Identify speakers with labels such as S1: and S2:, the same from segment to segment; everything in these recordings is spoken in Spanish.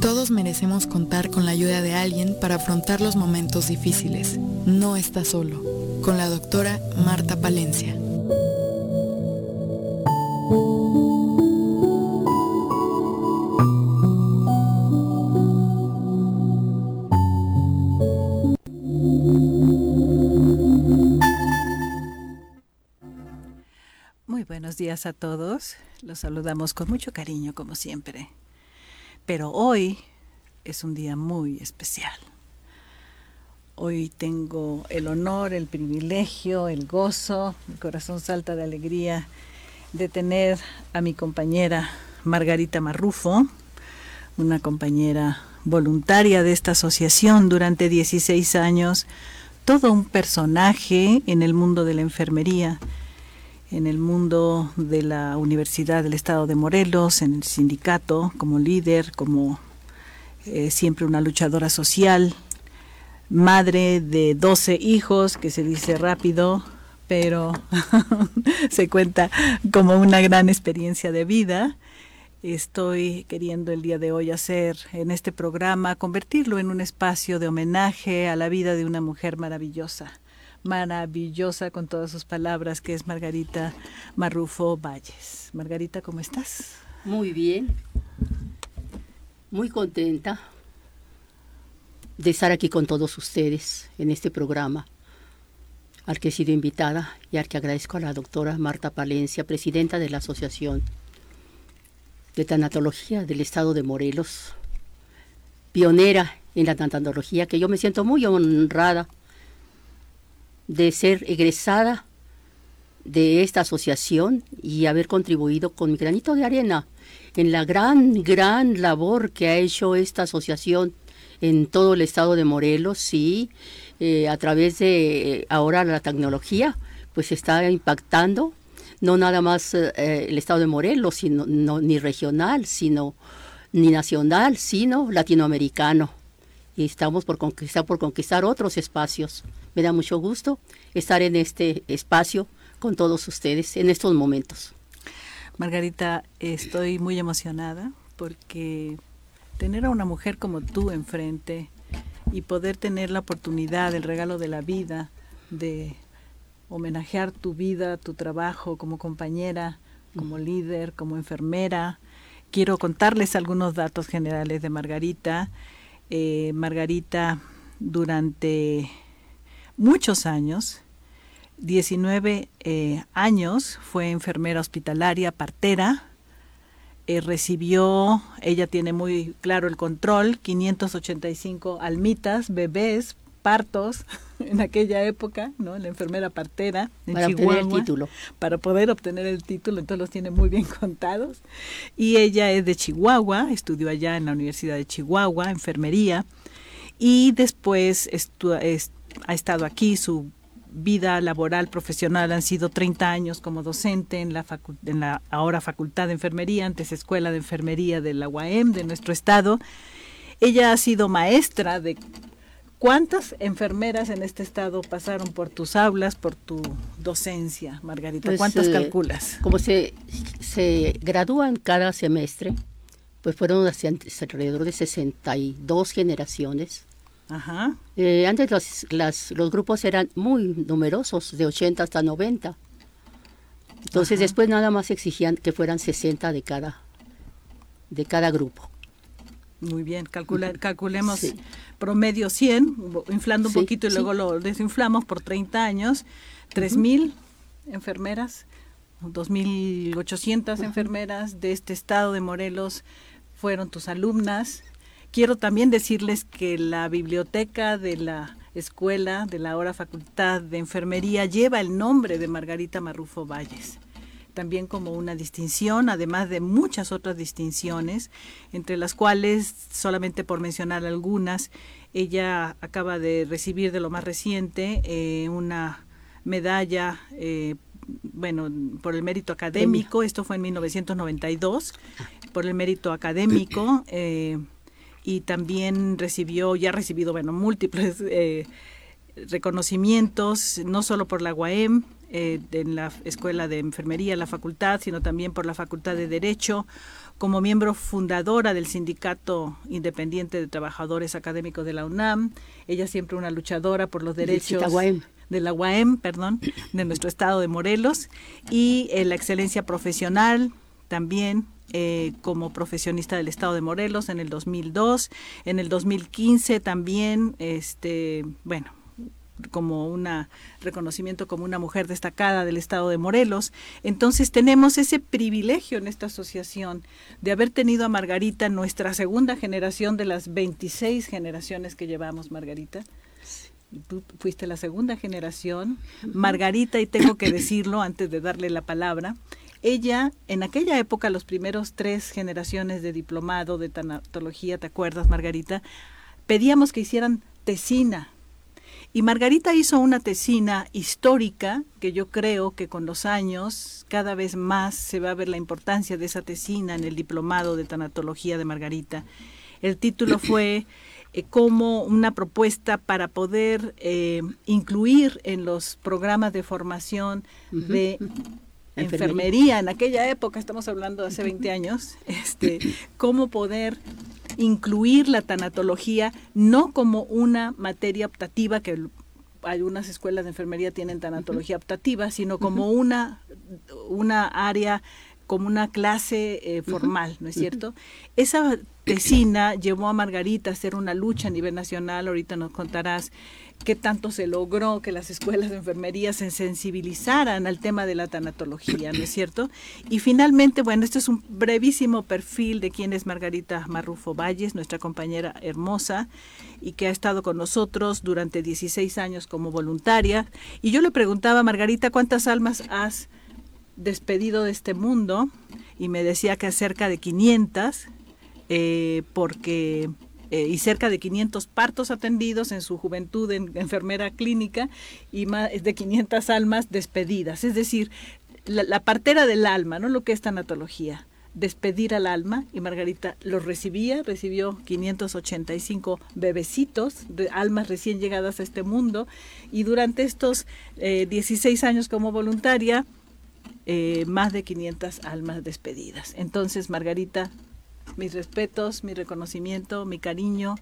S1: Todos merecemos contar con la ayuda de alguien para afrontar los momentos difíciles. No está solo. Con la doctora Marta Palencia.
S2: Muy buenos días a todos. Los saludamos con mucho cariño, como siempre. Pero hoy es un día muy especial. Hoy tengo el honor, el privilegio, el gozo, mi corazón salta de alegría de tener a mi compañera Margarita Marrufo, una compañera voluntaria de esta asociación durante 16 años, todo un personaje en el mundo de la enfermería, en el mundo de la Universidad del Estado de Morelos, en el sindicato, como líder, como eh, siempre una luchadora social, madre de 12 hijos, que se dice rápido, pero se cuenta como una gran experiencia de vida. Estoy queriendo el día de hoy hacer en este programa, convertirlo en un espacio de homenaje a la vida de una mujer maravillosa maravillosa con todas sus palabras, que es Margarita Marrufo Valles. Margarita, ¿cómo estás?
S3: Muy bien, muy contenta de estar aquí con todos ustedes en este programa, al que he sido invitada y al que agradezco a la doctora Marta Palencia, presidenta de la Asociación de Tanatología del Estado de Morelos, pionera en la tanatología, que yo me siento muy honrada de ser egresada de esta asociación y haber contribuido con mi granito de arena en la gran, gran labor que ha hecho esta asociación en todo el estado de Morelos, sí, eh, a través de ahora la tecnología, pues está impactando no nada más eh, el estado de Morelos, sino no, ni regional, sino ni nacional, sino latinoamericano. Y estamos por conquistar, por conquistar otros espacios. Me da mucho gusto estar en este espacio con todos ustedes en estos momentos.
S2: Margarita, estoy muy emocionada porque tener a una mujer como tú enfrente y poder tener la oportunidad, el regalo de la vida, de homenajear tu vida, tu trabajo como compañera, como líder, como enfermera. Quiero contarles algunos datos generales de Margarita. Eh, Margarita durante muchos años, 19 eh, años, fue enfermera hospitalaria, partera, eh, recibió, ella tiene muy claro el control, 585 almitas, bebés, partos en aquella época, ¿no? La enfermera partera en
S3: para obtener el título.
S2: Para poder obtener el título, entonces los tiene muy bien contados. Y ella es de Chihuahua, estudió allá en la Universidad de Chihuahua, enfermería, y después ha estado aquí, su vida laboral profesional han sido 30 años como docente en la, en la ahora Facultad de Enfermería, antes Escuela de Enfermería de la UAM de nuestro estado. Ella ha sido maestra de ¿Cuántas enfermeras en este estado pasaron por tus aulas, por tu docencia, Margarita?
S3: Pues,
S2: ¿Cuántas
S3: eh,
S2: calculas?
S3: Como se, se gradúan cada semestre, pues fueron hacia- alrededor de 62 generaciones.
S2: Ajá.
S3: Eh, antes los, las- los grupos eran muy numerosos, de 80 hasta 90. Entonces
S2: Ajá.
S3: después nada más exigían que fueran 60 de cada, de cada grupo.
S2: Muy bien, calcula, calculemos
S3: Sí.
S2: promedio 100, inflando un
S3: Sí,
S2: poquito y
S3: sí.
S2: luego lo desinflamos por 30 años, 3.000 enfermeras, 2.800 enfermeras de este estado de Morelos fueron tus alumnas. Quiero también decirles que la biblioteca de la escuela, de la ahora Facultad de Enfermería, lleva el nombre de Margarita Marrufo Valles también como una distinción, además de muchas otras distinciones, entre las cuales, solamente por mencionar algunas, ella acaba de recibir de lo más reciente eh, una medalla, eh, bueno, por el mérito académico, esto fue en 1992, por el mérito académico, eh, y también recibió, ya ha recibido, bueno, múltiples eh, reconocimientos, no solo por la UAM, eh, en la Escuela de Enfermería, la facultad, sino también por la Facultad de Derecho, como miembro fundadora del Sindicato Independiente de Trabajadores Académicos de la UNAM. Ella siempre una luchadora por los derechos de la UAM, perdón, de nuestro estado de Morelos y la excelencia profesional también eh, como profesionista del Estado de Morelos en el 2002, en el 2015 también, este, bueno, como un reconocimiento como una mujer destacada del estado de Morelos. Entonces tenemos ese privilegio en esta asociación de haber tenido a Margarita, nuestra segunda generación de las 26 generaciones que llevamos, Margarita. Tú fuiste la segunda generación. Margarita, y tengo que decirlo antes de darle la palabra, ella, en aquella época, los primeros tres generaciones de diplomado de tanatología, ¿te acuerdas, Margarita? Pedíamos que hicieran tesina. Y Margarita hizo una tesina histórica que yo creo que con los años cada vez más se va a ver la importancia de esa tesina en el diplomado de tanatología de Margarita. El título fue eh, como una propuesta para poder eh, incluir en los programas de formación de enfermería. en aquella época, estamos hablando de hace 20 años, este, cómo poder incluir la tanatología no como una materia optativa que algunas escuelas de enfermería tienen tanatología optativa, sino como una, una área, como una clase eh, formal, ¿no es cierto? Esa tesina llevó a Margarita a hacer una lucha a nivel nacional, ahorita nos contarás qué tanto se logró que las escuelas de enfermería se sensibilizaran al tema de la tanatología, ¿no es cierto? Y finalmente, bueno, este es un brevísimo perfil de quién es Margarita Marrufo Valles, nuestra compañera hermosa, y que ha estado con nosotros durante 16 años como voluntaria. Y yo le preguntaba a Margarita, ¿cuántas almas has despedido de este mundo? Y me decía que cerca de 500, eh, porque eh, y cerca de 500 partos atendidos en su juventud en enfermera clínica y más de 500 almas despedidas. Es decir, la, partera del alma, ¿no? Lo que es tanatología despedir al alma y Margarita los recibía, recibió 585 bebecitos, de almas recién llegadas a este mundo y durante estos 16 eh, años como voluntaria, eh, más de 500 almas despedidas. Entonces Margarita mis respetos, mi reconocimiento, mi cariño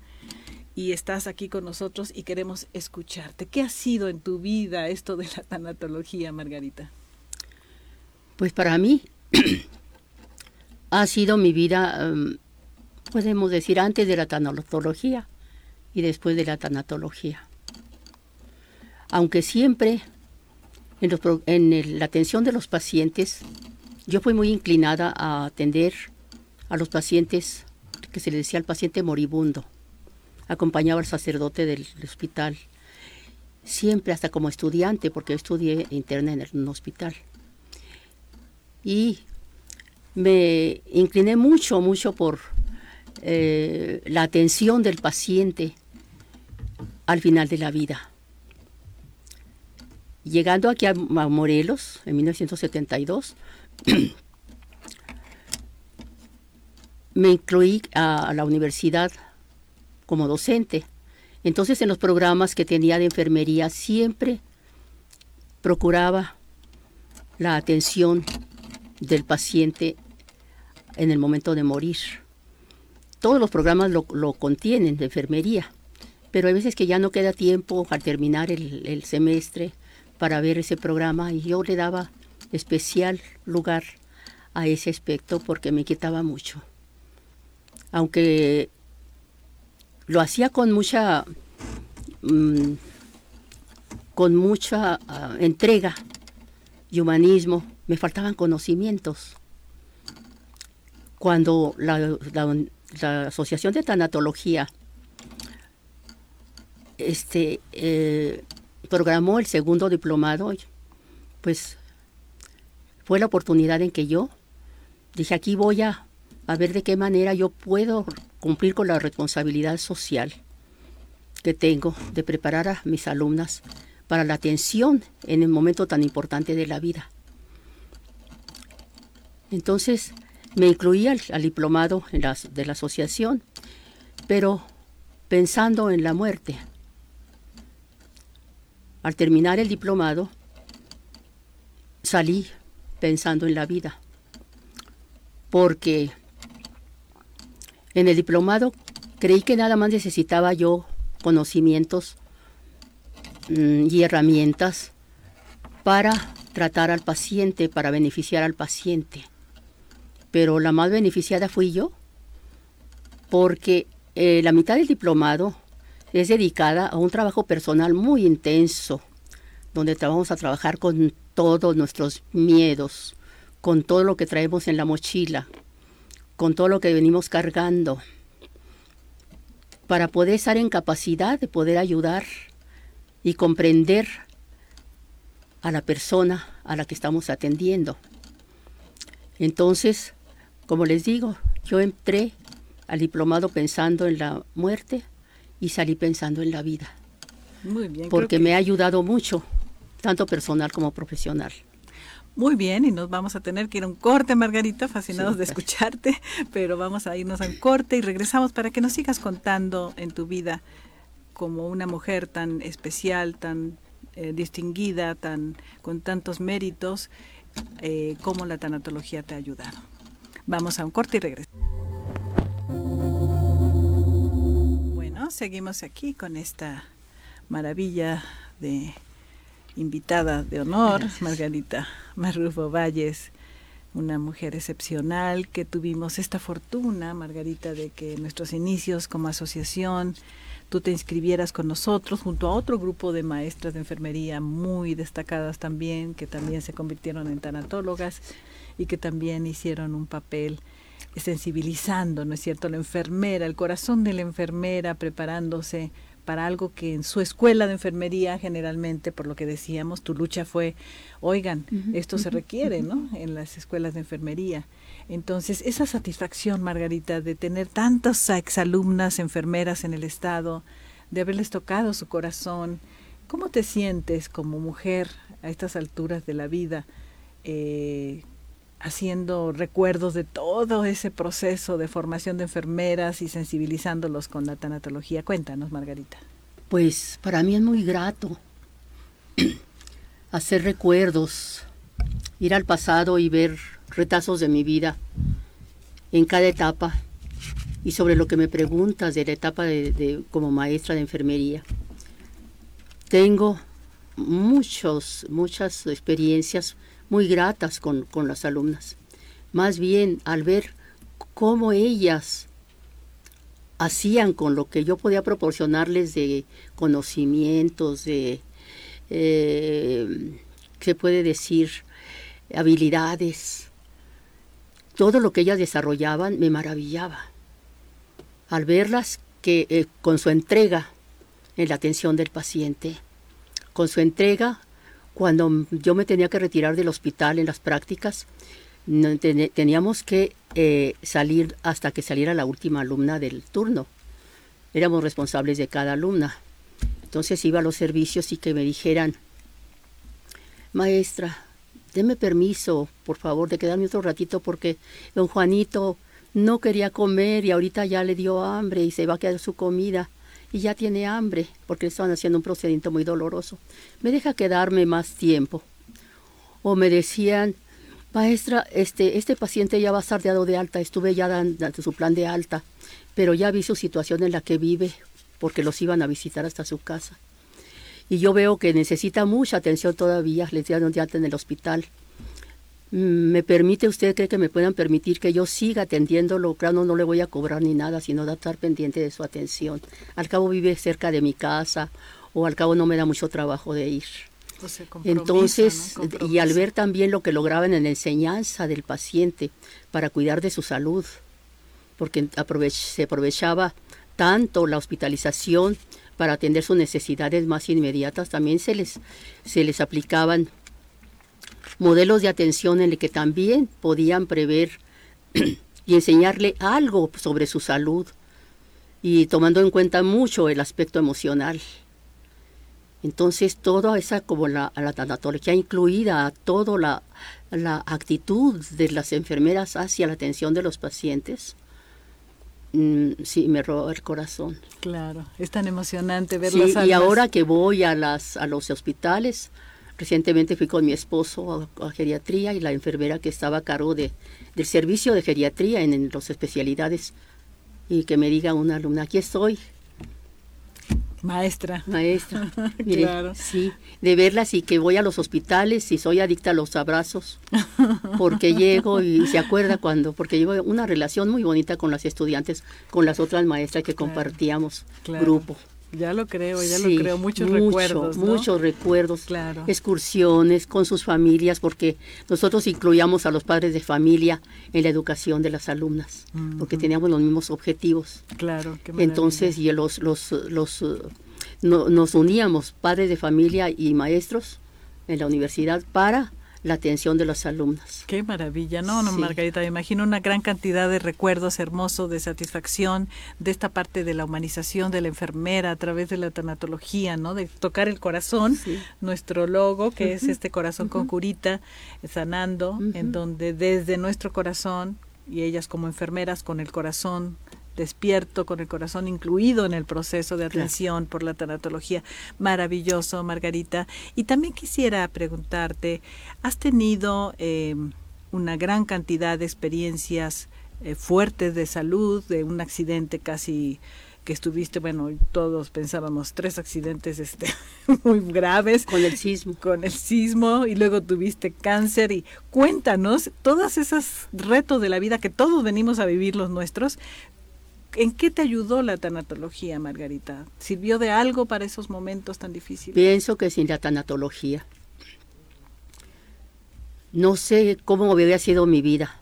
S2: y estás aquí con nosotros y queremos escucharte. ¿Qué ha sido en tu vida esto de la tanatología, Margarita?
S3: Pues para mí ha sido mi vida, em, podemos decir, antes de la tanatología y después de la tanatología. Aunque siempre en, la atención de los pacientes, yo fui muy inclinada a atender a los pacientes, que se le decía al paciente moribundo. Acompañaba al sacerdote del, hospital, siempre hasta como estudiante, porque estudié interna en un hospital. Y me incliné mucho, mucho por eh, la atención del paciente al final de la vida. Llegando aquí a Morelos en 1972, me incluí a, la universidad como docente. Entonces en los programas que tenía de enfermería siempre procuraba la atención del paciente en el momento de morir. Todos los programas lo, contienen de enfermería, pero hay veces que ya no queda tiempo al terminar el semestre para ver ese programa y yo le daba especial lugar a ese aspecto porque me quitaba mucho aunque lo hacía con mucha mm, con mucha ah, entrega y humanismo, me faltaban conocimientos. Cuando la, Asociación de Tanatología este, eh, programó el segundo diplomado, pues fue la oportunidad en que yo dije, aquí voy a a ver de qué manera yo puedo cumplir con la responsabilidad social que tengo de preparar a mis alumnas para la atención en el momento tan importante de la vida. Entonces me incluí al, diplomado de la asociación, pero pensando en la muerte. Al terminar el diplomado, salí pensando en la vida, porque en el diplomado creí que nada más necesitaba yo conocimientos mm, y herramientas para tratar al paciente, para beneficiar al paciente. Pero la más beneficiada fui yo, porque eh, la mitad del diplomado es dedicada a un trabajo personal muy intenso, donde vamos a trabajar con todos nuestros miedos, con todo lo que traemos en la mochila, con todo lo que venimos cargando, para poder estar en capacidad de poder ayudar y comprender a la persona a la que estamos atendiendo. Entonces, como les digo, yo entré al diplomado pensando en la muerte y salí pensando en la vida.
S2: Muy bien.
S3: Porque me ha ayudado mucho, tanto personal como profesional.
S2: Muy bien, y nos vamos a tener que ir a un corte, Margarita, fascinados de escucharte, pero vamos a irnos a un corte y regresamos para que nos sigas contando en tu vida como una mujer tan especial, tan eh, distinguida, tan con tantos méritos, eh, cómo la tanatología te ha ayudado. Vamos a un corte y regresamos. Seguimos aquí con esta maravilla de invitada de honor, Margarita Marrufo Valles, una mujer excepcional que tuvimos esta fortuna, Margarita, de que en nuestros inicios como asociación tú te inscribieras con nosotros junto a otro grupo de maestras de enfermería muy destacadas también, que también se convirtieron en tanatólogas y que también hicieron un papel sensibilizando, ¿no es cierto?, la enfermera, el corazón de la enfermera preparándose para algo que en su escuela de enfermería generalmente, por lo que decíamos, tu lucha fue, oigan, esto se requiere, ¿no? En las escuelas de enfermería. Entonces, esa satisfacción, Margarita, de tener tantas exalumnas enfermeras en el Estado, de haberles tocado su corazón, ¿cómo te sientes como mujer a estas alturas de la vida? Eh, haciendo recuerdos de todo ese proceso de formación de enfermeras y sensibilizándolos con la tanatología. Cuéntanos, Margarita.
S3: Pues para mí es muy grato hacer recuerdos, ir al pasado y ver retazos de mi vida en cada etapa y sobre lo que me preguntas de la etapa de, como maestra de enfermería. Tengo muchos, muchas experiencias muy gratas con, las alumnas. Más bien al ver cómo ellas hacían con lo que yo podía proporcionarles de conocimientos, de, eh, ¿qué puede decir? Habilidades. Todo lo que ellas desarrollaban me maravillaba. Al verlas que eh, con su entrega en la atención del paciente, con su entrega cuando yo me tenía que retirar del hospital en las prácticas, teníamos que eh, salir hasta que saliera la última alumna del turno. Éramos responsables de cada alumna. Entonces iba a los servicios y que me dijeran, maestra, deme permiso, por favor, de quedarme otro ratito porque don Juanito no quería comer y ahorita ya le dio hambre y se va a quedar su comida y ya tiene hambre porque le estaban haciendo un procedimiento muy doloroso. ¿Me deja quedarme más tiempo? O me decían, maestra, este, este paciente ya va a estar dado de alta, estuve ya dando su plan de alta, pero ya vi su situación en la que vive porque los iban a visitar hasta su casa. Y yo veo que necesita mucha atención todavía, les dieron alta en el hospital ¿Me permite usted, cree que me puedan permitir que yo siga atendiéndolo? Claro, no, le voy a cobrar ni nada, sino de estar pendiente de su atención. Al cabo vive cerca de mi casa o al cabo no me da mucho trabajo de ir. Pues Entonces, y al ver también lo que lograban en la enseñanza del paciente para cuidar de su salud, porque se aprovechaba tanto la hospitalización para atender sus necesidades más inmediatas, también se les, se les aplicaban modelos de atención en el que también podían prever y enseñarle algo sobre su salud y tomando en cuenta mucho el aspecto emocional. Entonces, toda esa, como la, la tanatología incluida, toda la, la, actitud de las enfermeras hacia la atención de los pacientes, mm, sí, me roba el corazón.
S2: Claro, es tan emocionante verlas.
S3: Sí, y ahora que voy a, las, a los hospitales, Recientemente fui con mi esposo a, geriatría y la enfermera que estaba a cargo de, del servicio de geriatría en, en las especialidades y que me diga una alumna, aquí estoy,
S2: Maestra.
S3: Maestra. claro. Sí, de verlas y que voy a los hospitales y soy adicta a los abrazos, porque llego y se acuerda cuando, porque llevo una relación muy bonita con las estudiantes, con las otras maestras que compartíamos grupo.
S2: Ya lo creo, ya lo creo, muchos recuerdos.
S3: Muchos recuerdos, claro. excursiones con sus familias, porque nosotros incluíamos a los padres de familia en la educación de las alumnas, porque teníamos los mismos objetivos.
S2: Claro,
S3: qué Entonces, y los, los, los, nos uníamos, padres de familia y maestros en la universidad, para la atención de los alumnos.
S2: Qué maravilla, ¿no? no Margarita, me imagino una gran cantidad de recuerdos hermosos, de satisfacción, de esta parte de la humanización de la enfermera a través de la tanatología, ¿no? De tocar el corazón, nuestro logo, que es este corazón con curita, sanando, en donde desde nuestro corazón, y ellas como enfermeras con el corazón despierto, con el corazón incluido en el proceso de atención por la tanatología. Maravilloso, Margarita. Y también quisiera preguntarte, ¿has tenido em, una gran cantidad de experiencias eh, fuertes de salud, de un accidente casi que estuviste, bueno, todos pensábamos tres accidentes este, muy graves.
S3: Con el sismo.
S2: Con el sismo y luego tuviste cáncer y cuéntanos todas esas retos de la vida que todos venimos a vivir los nuestros, ¿En qué te ayudó la tanatología, Margarita? ¿Sirvió de algo para esos momentos tan difíciles?
S3: Pienso que sin la tanatología. No sé cómo hubiera sido mi vida,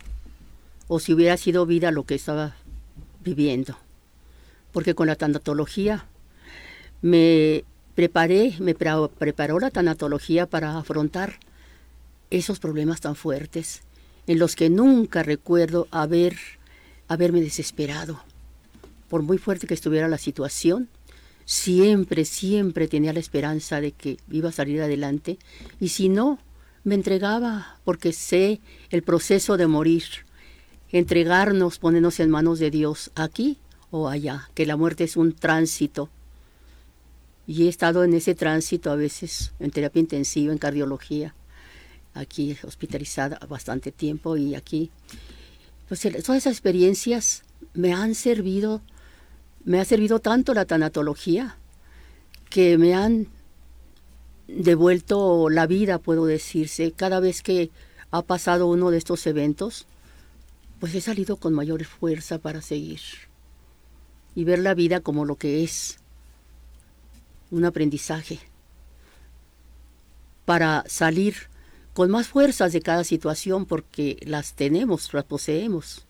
S3: o si hubiera sido vida lo que estaba viviendo. Porque con la tanatología me preparé, me preparó la tanatología para afrontar esos problemas tan fuertes en los que nunca recuerdo haber, haberme desesperado por muy fuerte que estuviera la situación, siempre, siempre tenía la esperanza de que iba a salir adelante y si no, me entregaba porque sé el proceso de morir, entregarnos, ponernos en manos de Dios aquí o allá, que la muerte es un tránsito. Y he estado en ese tránsito a veces en terapia intensiva, en cardiología, aquí hospitalizada bastante tiempo y aquí. Pues todas esas experiencias me han servido me ha servido tanto la tanatología que me han devuelto la vida, puedo decirse. Cada vez que ha pasado uno de estos eventos, pues he salido con mayor fuerza para seguir y ver la vida como lo que es, un aprendizaje, para salir con más fuerzas de cada situación porque las tenemos, las poseemos.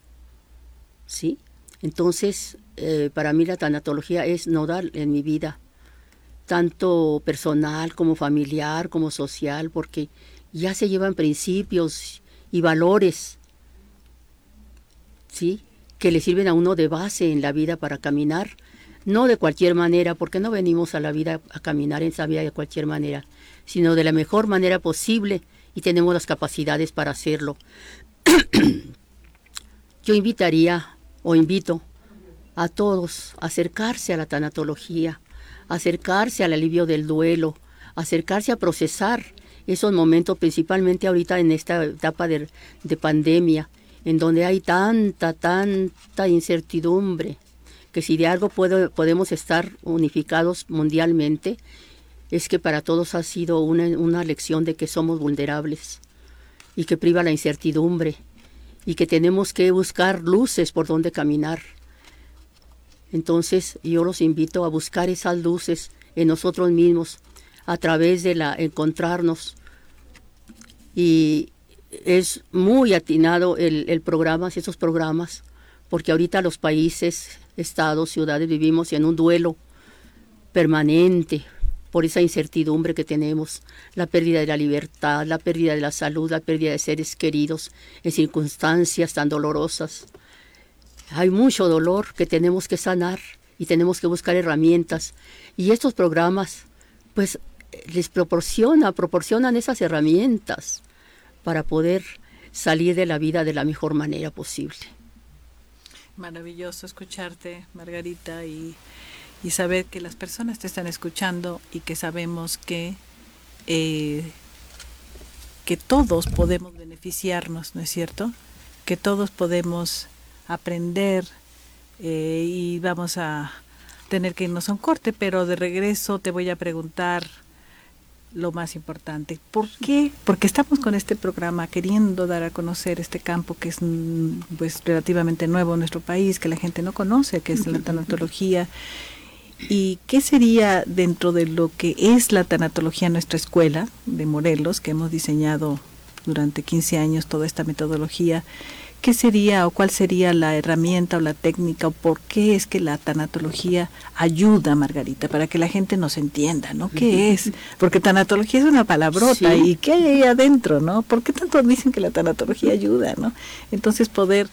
S3: ¿Sí? Entonces, eh, para mí la tanatología es nodal en mi vida, tanto personal como familiar, como social, porque ya se llevan principios y valores, ¿sí? Que le sirven a uno de base en la vida para caminar, no de cualquier manera, porque no venimos a la vida a caminar en esa vida de cualquier manera, sino de la mejor manera posible y tenemos las capacidades para hacerlo. Yo invitaría o invito a todos acercarse a la tanatología, acercarse al alivio del duelo, acercarse a procesar esos momentos, principalmente ahorita en esta etapa de, pandemia, en donde hay tanta, tanta incertidumbre, que si de algo podemos estar unificados mundialmente, es que para todos ha sido una lección de que somos vulnerables y que priva la incertidumbre y que tenemos que buscar luces por donde caminar entonces yo los invito a buscar esas luces en nosotros mismos a través de la encontrarnos. Y es muy atinado el, el programa, esos programas, porque ahorita los países, estados, ciudades vivimos en un duelo permanente por esa incertidumbre que tenemos, la pérdida de la libertad, la pérdida de la salud, la pérdida de seres queridos en circunstancias tan dolorosas hay mucho dolor que tenemos que sanar y tenemos que buscar herramientas. Y estos programas, pues, les proporciona, proporcionan esas herramientas para poder salir de la vida de la mejor manera posible.
S2: Maravilloso escucharte, Margarita, y, saber que las personas te están escuchando y que sabemos que eh, que todos podemos beneficiarnos, ¿no es cierto? Que todos podemos aprender eh, y vamos a tener que irnos a un corte, pero de regreso te voy a preguntar lo más importante. ¿Por qué? Porque estamos con este programa queriendo dar a conocer este campo que es mm, pues relativamente nuevo en nuestro país, que la gente no conoce, que es la tanatología. ¿Y qué sería dentro de lo que es la tanatología en nuestra escuela de Morelos, que hemos diseñado durante 15 años toda esta metodología? ¿qué sería o cuál sería la herramienta o la técnica o por qué es que la tanatología ayuda, Margarita, para que la gente nos entienda, ¿no? ¿Qué es? Porque tanatología es una palabrota y ¿qué hay ahí adentro, no? ¿Por qué tanto dicen que la tanatología ayuda, no? Entonces poder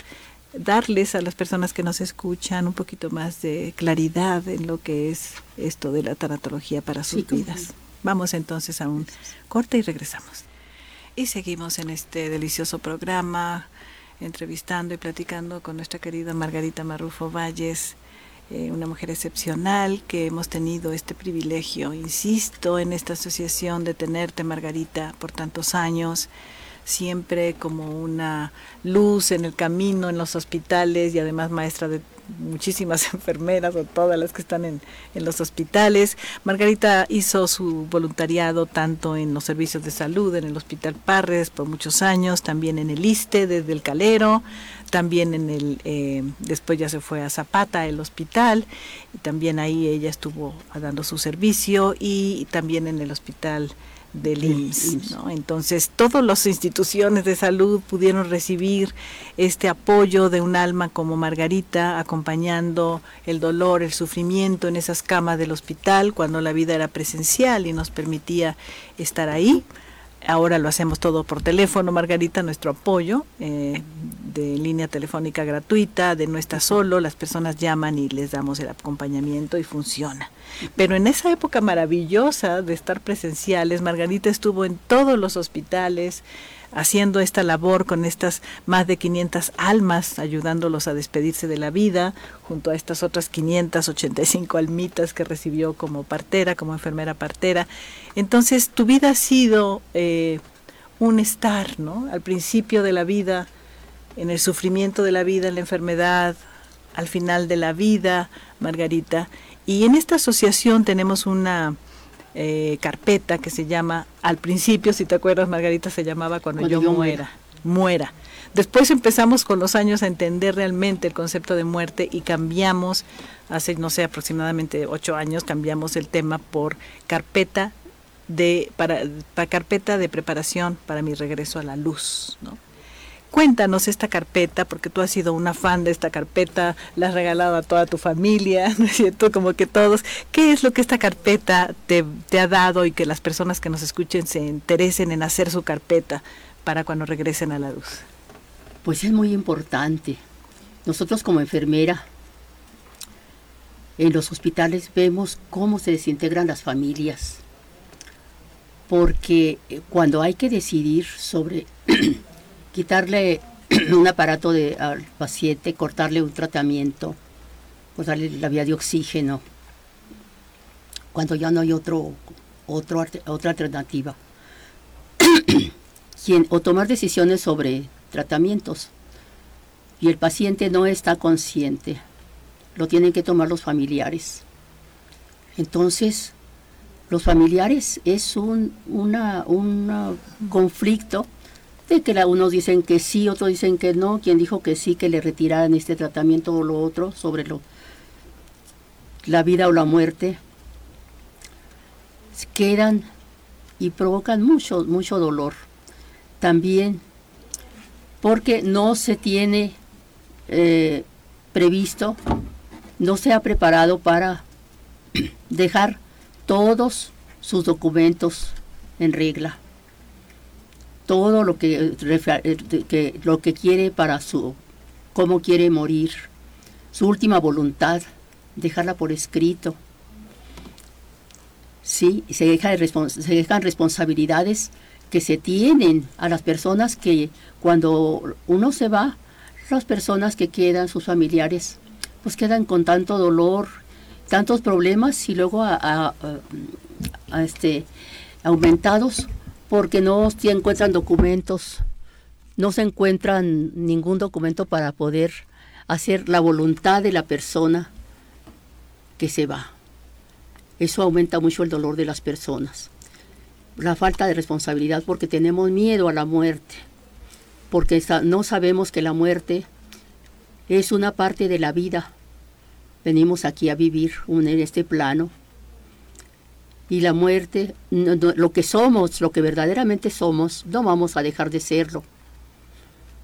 S2: darles a las personas que nos escuchan un poquito más de claridad en lo que es esto de la tanatología para sus vidas. Vamos entonces a un corte y regresamos. Y seguimos en este delicioso programa entrevistando y platicando con nuestra querida Margarita Marrufo Valles, eh, una mujer excepcional que hemos tenido este privilegio, insisto, en esta asociación de tenerte, Margarita, por tantos años siempre como una luz en el camino, en los hospitales y además maestra de muchísimas enfermeras o todas las que están en, en, los hospitales. Margarita hizo su voluntariado tanto en los servicios de salud, en el Hospital Parres por muchos años, también en el ISTE desde el Calero, también en el, eh, después ya se fue a Zapata, el hospital, y también ahí ella estuvo dando su servicio y también en el hospital del IMSS. ¿no? Entonces, todas las instituciones de salud pudieron recibir este apoyo de un alma como Margarita, acompañando el dolor, el sufrimiento en esas camas del hospital, cuando la vida era presencial y nos permitía estar ahí. Ahora lo hacemos todo por teléfono, Margarita, nuestro apoyo eh, de línea telefónica gratuita, de no está solo, las personas llaman y les damos el acompañamiento y funciona. Pero en esa época maravillosa de estar presenciales, Margarita estuvo en todos los hospitales, haciendo esta labor con estas más de 500 almas, ayudándolos a despedirse de la vida, junto a estas otras 585 almitas que recibió como partera, como enfermera partera. Entonces, tu vida ha sido eh, un estar, ¿no? Al principio de la vida, en el sufrimiento de la vida, en la enfermedad, al final de la vida, Margarita. Y en esta asociación tenemos una eh, carpeta que se llama, al principio, si te acuerdas, Margarita, se llamaba Cuando, yo, muera, muera. Después empezamos con los años a entender realmente el concepto de muerte y cambiamos, hace, no sé, aproximadamente ocho años, cambiamos el tema por carpeta de, para, para carpeta de preparación para mi regreso a la luz, ¿no? Cuéntanos esta carpeta, porque tú has sido una fan de esta carpeta, la has regalado a toda tu familia, ¿no es cierto? Como que todos. ¿Qué es lo que esta carpeta te, ha dado y que las personas que nos escuchen se interesen en hacer su carpeta para cuando regresen a la luz?
S3: Pues es muy importante. Nosotros como enfermera en los hospitales vemos cómo se desintegran las familias. Porque eh, cuando hay que decidir sobre quitarle un aparato de, al paciente, cortarle un tratamiento, cortarle la vía de oxígeno, cuando ya no hay otro, otra alternativa. o tomar decisiones sobre tratamientos y el paciente no está consciente, lo tienen que tomar los familiares. Entonces, los familiares es un un conflicto que unos dicen que sí, otros dicen que no, quien dijo que sí, que le retiraran este tratamiento o lo otro sobre lo, la vida o la muerte, quedan y provocan mucho, mucho dolor. También porque no se tiene eh, previsto, no se ha preparado para dejar todos sus documentos en regla todo lo que, que, lo que quiere para su, cómo quiere morir, su última voluntad, dejarla por escrito. Sí, se, deja se dejan responsabilidades que se tienen a las personas que cuando uno se va, las personas que quedan, sus familiares, pues quedan con tanto dolor, tantos problemas y luego a este, aumentados porque no se encuentran documentos, no se encuentran ningún documento para poder hacer la voluntad de la persona que se va. Eso aumenta mucho el dolor de las personas. La falta de responsabilidad porque tenemos miedo a la muerte, porque no sabemos que la muerte es una parte de la vida. Venimos aquí a vivir en este plano. Y la muerte, lo que somos, lo que verdaderamente somos, no vamos a dejar de serlo.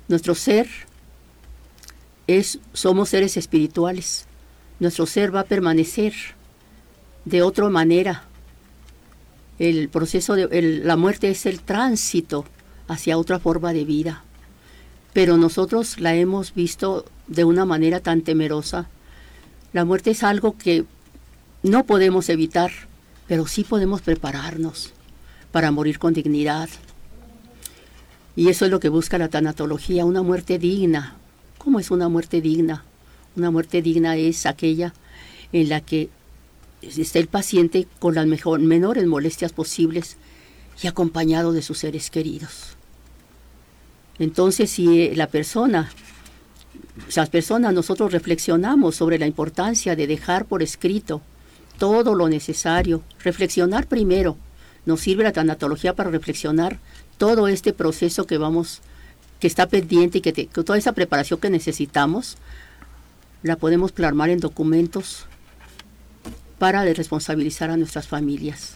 S3: Nuestro ser es, somos seres espirituales. Nuestro ser va a permanecer de otra manera. El proceso de la muerte es el tránsito hacia otra forma de vida. Pero nosotros la hemos visto de una manera tan temerosa. La muerte es algo que no podemos evitar, pero sí podemos prepararnos para morir con dignidad. Y eso es lo que busca la tanatología, una muerte digna. ¿Cómo es una muerte digna? Una muerte digna es aquella en la que está el paciente con las mejor, menores molestias posibles y acompañado de sus seres queridos. Entonces, si eh, la persona, las personas, nosotros reflexionamos sobre la importancia de dejar por escrito todo lo necesario, reflexionar primero, nos sirve la tanatología para reflexionar todo este proceso que vamos, que está pendiente y que, que toda esa preparación que necesitamos, la podemos plasmar en documentos para responsabilizar a nuestras familias.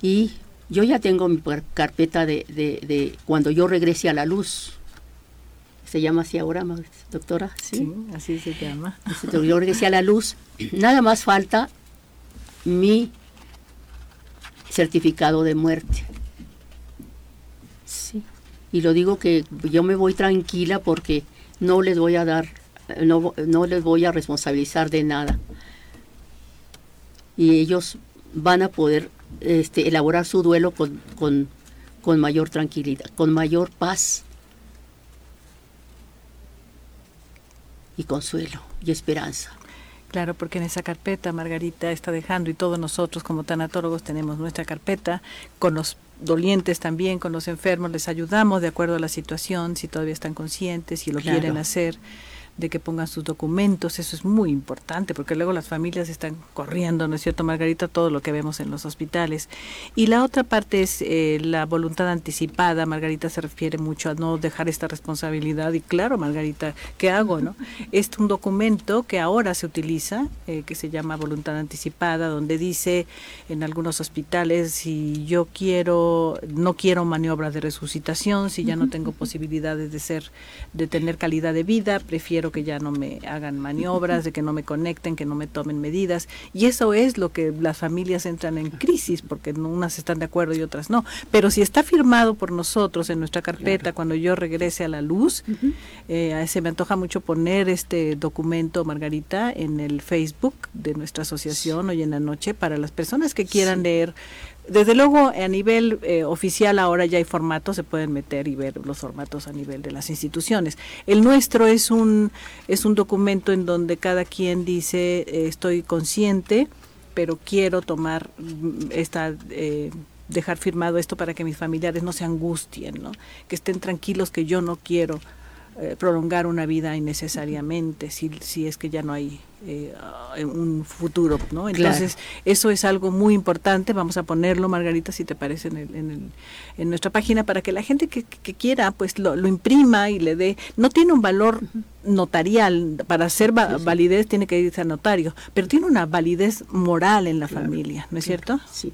S3: Y yo ya tengo mi carpeta de, cuando yo regrese a la luz. ¿Se llama así ahora, doctora?
S2: Sí, así se llama.
S3: Yo regresé a la luz. Nada más falta mi certificado de muerte. Sí. Y lo digo que yo me voy tranquila porque no les voy a dar, no, no les voy a responsabilizar de nada y ellos van a poder este, elaborar su duelo con, con, con mayor tranquilidad, con mayor paz y consuelo y esperanza.
S2: Claro, porque en esa carpeta Margarita está dejando y todos nosotros como tanatólogos tenemos nuestra carpeta con los dolientes también, con los enfermos, les ayudamos de acuerdo a la situación, si todavía están conscientes, si lo quieren hacer de que pongan sus documentos, eso es muy importante, porque luego las familias están corriendo, ¿no es cierto, Margarita? Todo lo que vemos en los hospitales. Y la otra parte es eh, la voluntad anticipada, Margarita se refiere mucho a no dejar esta responsabilidad, y claro, Margarita, ¿qué hago, no? Es un documento que ahora se utiliza, eh, que se llama voluntad anticipada, donde dice en algunos hospitales, si yo quiero, no quiero maniobras de resucitación, si ya no tengo posibilidades de ser, de tener calidad de vida, prefiero que ya no me hagan maniobras, de que no me conecten, que no me tomen medidas. Y eso es lo que las familias entran en crisis, porque unas están de acuerdo y otras no. Pero si está firmado por nosotros en nuestra carpeta, cuando yo regrese a la luz, eh, se me antoja mucho poner este documento, Margarita, en el Facebook de nuestra asociación hoy en la noche para las personas que quieran leer desde luego, a nivel eh, oficial ahora ya hay formatos, se pueden meter y ver los formatos a nivel de las instituciones. El nuestro es un, es un documento en donde cada quien dice, eh, estoy consciente, pero quiero tomar mm, esta... Eh, dejar firmado esto para que mis familiares no se angustien, ¿no? que estén tranquilos que yo no quiero prolongar una vida innecesariamente si, si es que ya no hay eh, un futuro, ¿no? Entonces, eso es algo muy importante, vamos a ponerlo, Margarita, si te parece, en, en, en nuestra página, para que la gente que, quiera, pues lo, imprima y le dé, no tiene un valor notarial, para hacer validez tiene que irse a notario, pero tiene una validez moral en la familia, ¿no es cierto?
S3: Sí.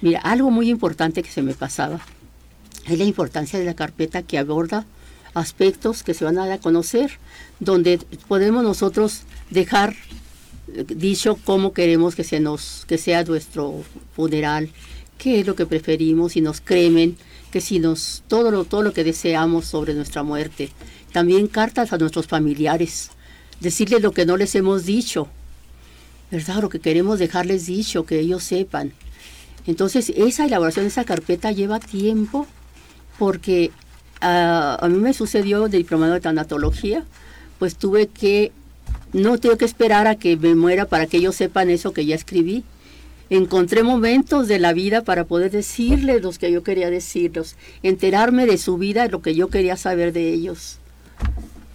S3: Mira, algo muy importante que se me pasaba es la importancia de la carpeta que aborda aspectos que se van a dar a conocer, donde podemos nosotros dejar dicho cómo queremos que se nos que sea nuestro funeral, qué es lo que preferimos, si nos cremen, que si nos todo lo todo lo que deseamos sobre nuestra muerte. También cartas a nuestros familiares, decirles lo que no les hemos dicho. ¿Verdad? Lo que queremos dejarles dicho, que ellos sepan. Entonces, esa elaboración de esa carpeta lleva tiempo porque ah, a mí me sucedió de diplomado de tanatología, pues tuve que no tengo que esperar a que me muera para que ellos sepan eso que ya escribí. encontré momentos de la vida para poder decirles los que yo quería decirlos, enterarme de su vida, lo que yo quería saber de ellos.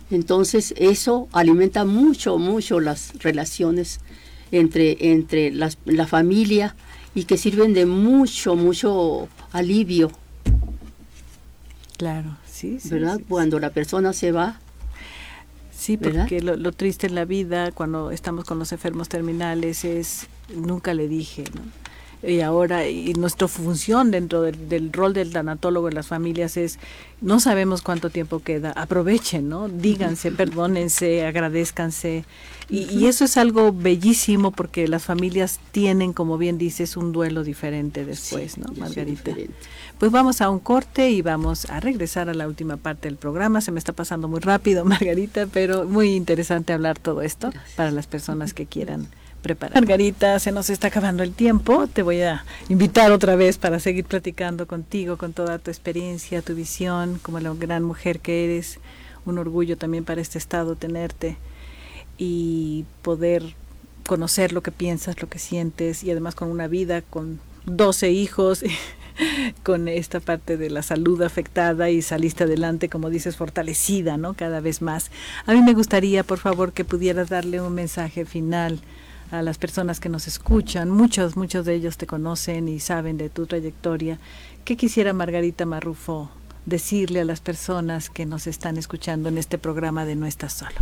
S3: Entonces eso alimenta mucho, mucho las relaciones entre, entre la familia y que sirven de mucho, mucho alivio.
S2: Claro, sí, sí.
S3: ¿Verdad? Cuando la persona se va.
S2: Sí, porque lo, lo, triste en la vida, cuando estamos con los enfermos terminales, es, nunca le dije, ¿no? Y ahora y nuestra función dentro del, rol del tanatólogo en las familias es no sabemos cuánto tiempo queda aprovechen no díganse perdónense agradezcanse. Y, eso es algo bellísimo porque las familias tienen como bien dices un duelo diferente después no Margarita. pues vamos a un corte y vamos a regresar a la última parte del programa. Se me está pasando muy rápido Margarita pero muy interesante hablar todo esto para las personas que quieran preparar. Margarita, se nos está acabando el tiempo. Te voy a invitar otra vez para seguir platicando contigo, con toda tu experiencia, tu visión, como la gran mujer que eres. Un orgullo también para este estado tenerte y poder conocer lo que piensas, lo que sientes y además con una vida con 12 hijos, con esta parte de la salud afectada y saliste adelante, como dices, fortalecida, ¿no? Cada vez más. A mí me gustaría, por favor, que pudieras darle un mensaje final a las personas que nos escuchan, muchos, muchos de ellos te conocen y saben de tu trayectoria. ¿Qué quisiera Margarita Marrufo decirle a las personas que nos están escuchando en este programa de No estás solo?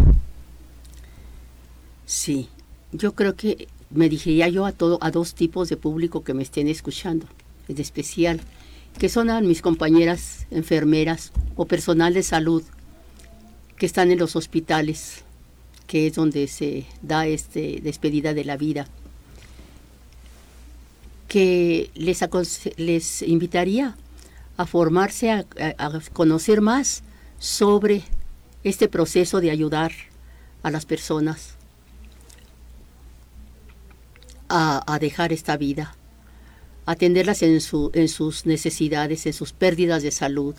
S3: Sí, yo creo que me dirigiría yo a todo a dos tipos de público que me estén escuchando, en especial que son a mis compañeras enfermeras o personal de salud que están en los hospitales que es donde se da este despedida de la vida, que les, les invitaría a formarse, a, conocer más sobre este proceso de ayudar a las personas a, dejar esta vida, atenderlas en, su, en sus necesidades, en sus pérdidas de salud,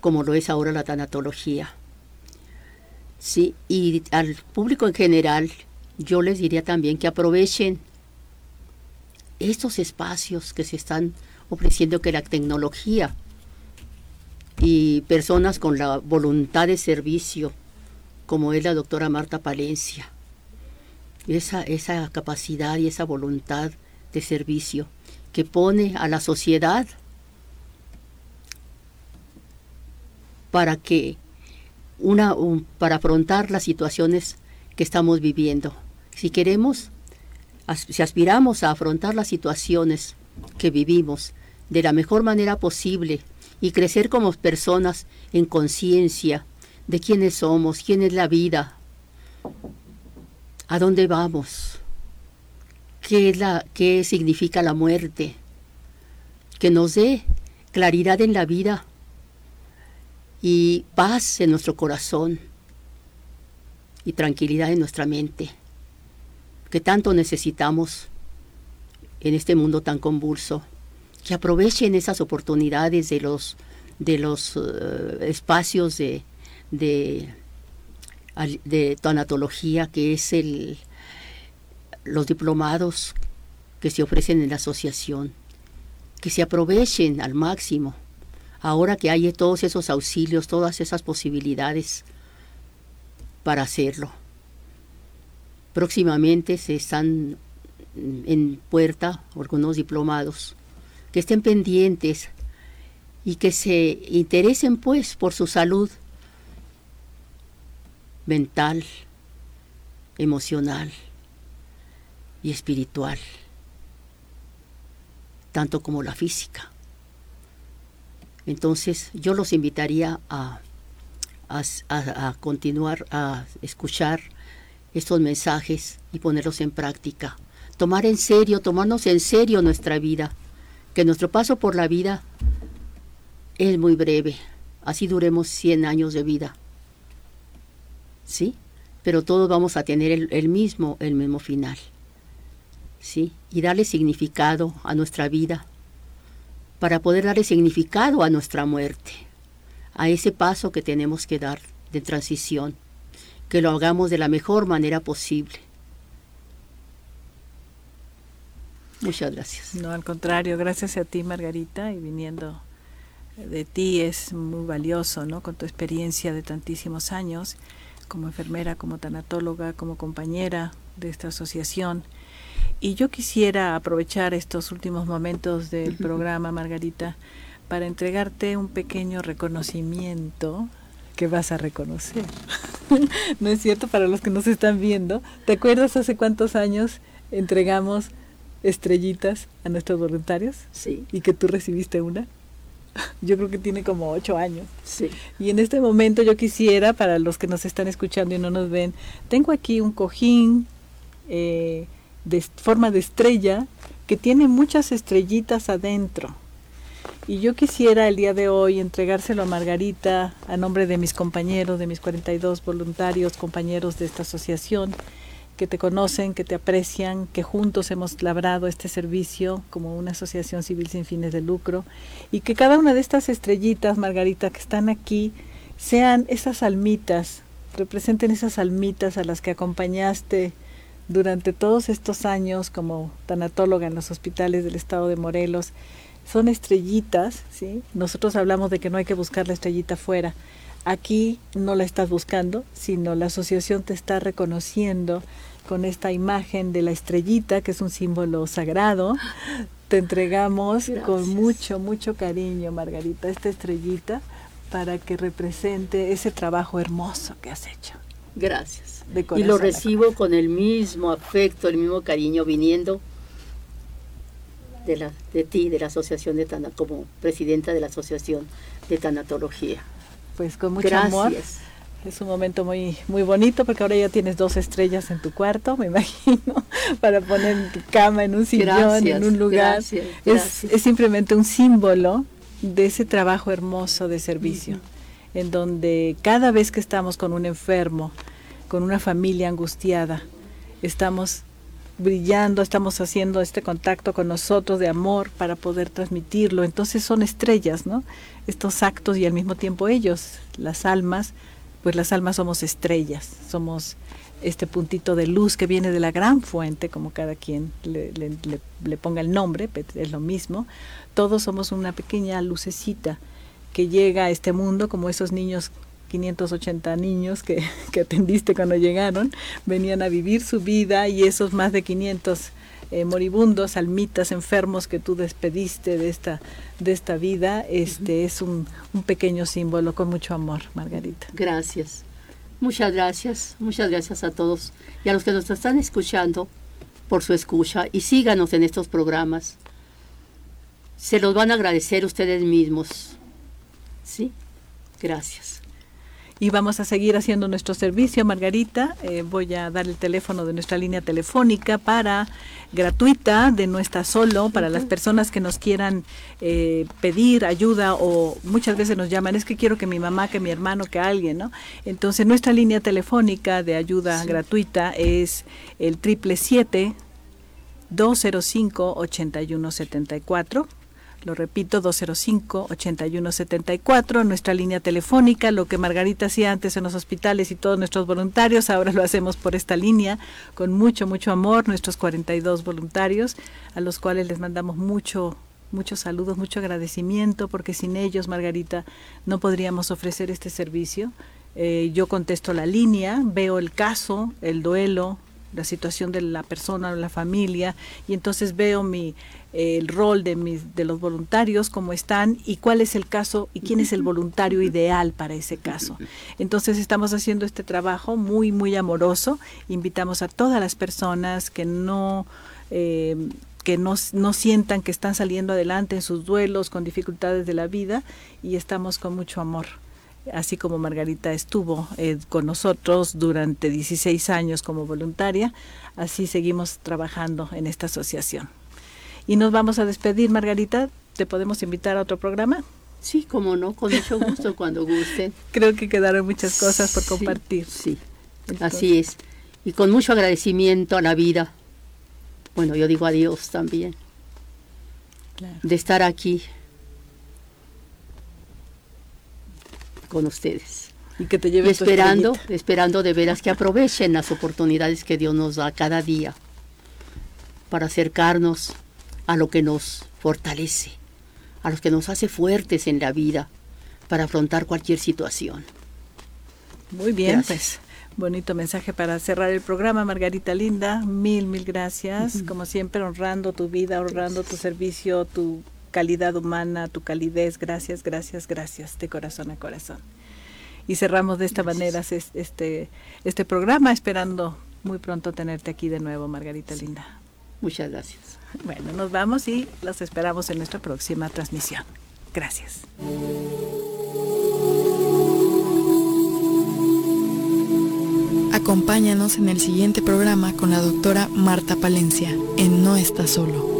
S3: como lo es ahora la tanatología. Sí, y al público en general, yo les diría también que aprovechen estos espacios que se están ofreciendo que la tecnología y personas con la voluntad de servicio, como es la doctora Marta Palencia, esa, esa capacidad y esa voluntad de servicio que pone a la sociedad para que una, para afrontar las situaciones que estamos viviendo. Si queremos, si aspiramos a afrontar las situaciones que vivimos de la mejor manera posible y crecer como personas en conciencia de quiénes somos, quién es la vida, a dónde vamos, qué, la, qué significa la muerte, que nos dé claridad en la vida y paz en nuestro corazón y tranquilidad en nuestra mente, que tanto necesitamos en este mundo tan convulso, que aprovechen esas oportunidades de los, de los eh, espacios de, de, de tanatología, que es el, los diplomados que se ofrecen en la asociación, que se aprovechen al máximo ahora que hay todos esos auxilios, todas esas posibilidades para hacerlo. Próximamente se están en puerta algunos diplomados que estén pendientes y que se interesen pues por su salud mental, emocional y espiritual, tanto como la física. Entonces yo los invitaría a, a, continuar a escuchar estos mensajes y ponerlos en práctica. Tomar en serio, tomarnos en serio nuestra vida, que nuestro paso por la vida es muy breve, así duremos 100 años de vida. ¿Sí? Pero todos vamos a tener el, el mismo, el mismo final. ¿Sí? Y darle significado a nuestra vida para poder darle significado a nuestra muerte, a ese paso que tenemos que dar de transición, que lo hagamos de la mejor manera posible. Muchas gracias.
S2: No, al contrario, gracias a ti, Margarita, y viniendo de ti es muy valioso, ¿no? Con tu experiencia de tantísimos años como enfermera, como tanatóloga, como compañera de esta asociación. Y yo quisiera aprovechar estos últimos momentos del programa, Margarita, para entregarte un pequeño reconocimiento que vas a reconocer. ¿No es cierto? Para los que nos están viendo, ¿te acuerdas hace cuántos años entregamos estrellitas a nuestros voluntarios?
S3: Sí.
S2: Y que tú recibiste una. Yo creo que tiene como ocho años.
S3: Sí.
S2: Y en este momento yo quisiera, para los que nos están escuchando y no nos ven, tengo aquí un cojín eh, de forma de estrella que tiene muchas estrellitas adentro. Y yo quisiera el día de hoy entregárselo a Margarita a nombre de mis compañeros, de mis 42 voluntarios, compañeros de esta asociación, que te conocen, que te aprecian, que juntos hemos labrado este servicio como una asociación civil sin fines de lucro y que cada una de estas estrellitas, Margarita, que están aquí, sean esas almitas, representen esas almitas a las que acompañaste durante todos estos años como tanatóloga en los hospitales del estado de Morelos. Son estrellitas, ¿sí? Nosotros hablamos de que no hay que buscar la estrellita fuera. Aquí no la estás buscando, sino la asociación te está reconociendo con esta imagen de la estrellita, que es un símbolo sagrado. Te entregamos con mucho, mucho cariño, Margarita, esta estrellita para que represente ese trabajo hermoso que has hecho.
S3: Gracias. Y lo recibo con el mismo afecto, el mismo cariño viniendo de, la, de ti, de la Asociación de Tana, como presidenta de la Asociación de Tanatología.
S2: Pues con mucho amor. Es un momento muy muy bonito porque ahora ya tienes dos estrellas en tu cuarto, me imagino, para poner en tu cama, en un sillón, en un lugar. Es, es, simplemente un símbolo de ese trabajo hermoso de servicio, en donde cada vez que estamos con un enfermo, con una familia angustiada, estamos brillando, estamos haciendo este contacto con nosotros de amor para poder transmitirlo. Entonces son estrellas, ¿no? Estos actos y al mismo tiempo ellos, las almas, pues las almas somos estrellas, somos este puntito de luz que viene de la gran fuente, como cada quien le, le, ponga el nombre, es lo mismo. Todos somos una pequeña lucecita que llega a este mundo, como esos niños 580 niños que, que, atendiste cuando llegaron, venían a vivir su vida y esos más de 500 eh, moribundos, almitas, enfermos que tú despediste de esta, de esta vida, este es un, un pequeño símbolo con mucho amor, Margarita.
S3: Gracias. Muchas gracias, muchas gracias a todos y a los que nos están escuchando por su escucha y síganos en estos programas. Se los van a agradecer ustedes mismos. ¿Sí? Gracias
S2: y vamos a seguir haciendo nuestro servicio, Margarita. Eh, voy a dar el teléfono de nuestra línea telefónica para gratuita, de no está solo, para las personas que nos quieran eh, pedir ayuda o muchas veces nos llaman, es que quiero que mi mamá, que mi hermano, que alguien, ¿no? Entonces nuestra línea telefónica de ayuda gratuita es el triple siete 205 8174 lo repito, 205-8174, nuestra línea telefónica, lo que Margarita hacía antes en los hospitales y todos nuestros voluntarios, ahora lo hacemos por esta línea, con mucho, mucho amor, nuestros 42 voluntarios, a los cuales les mandamos mucho, muchos saludos, mucho agradecimiento, porque sin ellos, Margarita, no podríamos ofrecer este servicio. Eh, yo contesto la línea, veo el caso, el duelo, la situación de la persona o la familia y entonces veo mi el rol de mis de los voluntarios cómo están y cuál es el caso y quién es el voluntario ideal para ese caso. Entonces estamos haciendo este trabajo muy muy amoroso. Invitamos a todas las personas que no eh, que no, no sientan que están saliendo adelante en sus duelos con dificultades de la vida y estamos con mucho amor. Así como Margarita estuvo eh, con nosotros durante 16 años como voluntaria, así seguimos trabajando en esta asociación. Y nos vamos a despedir, Margarita. ¿Te podemos invitar a otro programa?
S3: Sí, como no, con mucho gusto, cuando guste.
S2: Creo que quedaron muchas cosas por compartir.
S3: Sí, así es. Y con mucho agradecimiento a la vida. Bueno, yo digo a Dios también. De estar aquí con ustedes.
S2: Y que te lleve
S3: esperando, esperando de veras que aprovechen las oportunidades que Dios nos da cada día para acercarnos a lo que nos fortalece, a lo que nos hace fuertes en la vida para afrontar cualquier situación.
S2: Muy bien, pues bonito mensaje para cerrar el programa, Margarita Linda. Mil, mil gracias. Como siempre, honrando tu vida, honrando tu servicio, tu calidad humana, tu calidez. Gracias, gracias, gracias, de corazón a corazón. Y cerramos de esta manera este, este programa, esperando muy pronto tenerte aquí de nuevo, Margarita Linda.
S3: Muchas gracias.
S2: Bueno, nos vamos y los esperamos en nuestra próxima transmisión. Gracias.
S1: Acompáñanos en el siguiente programa con la doctora Marta Palencia en No Está Solo.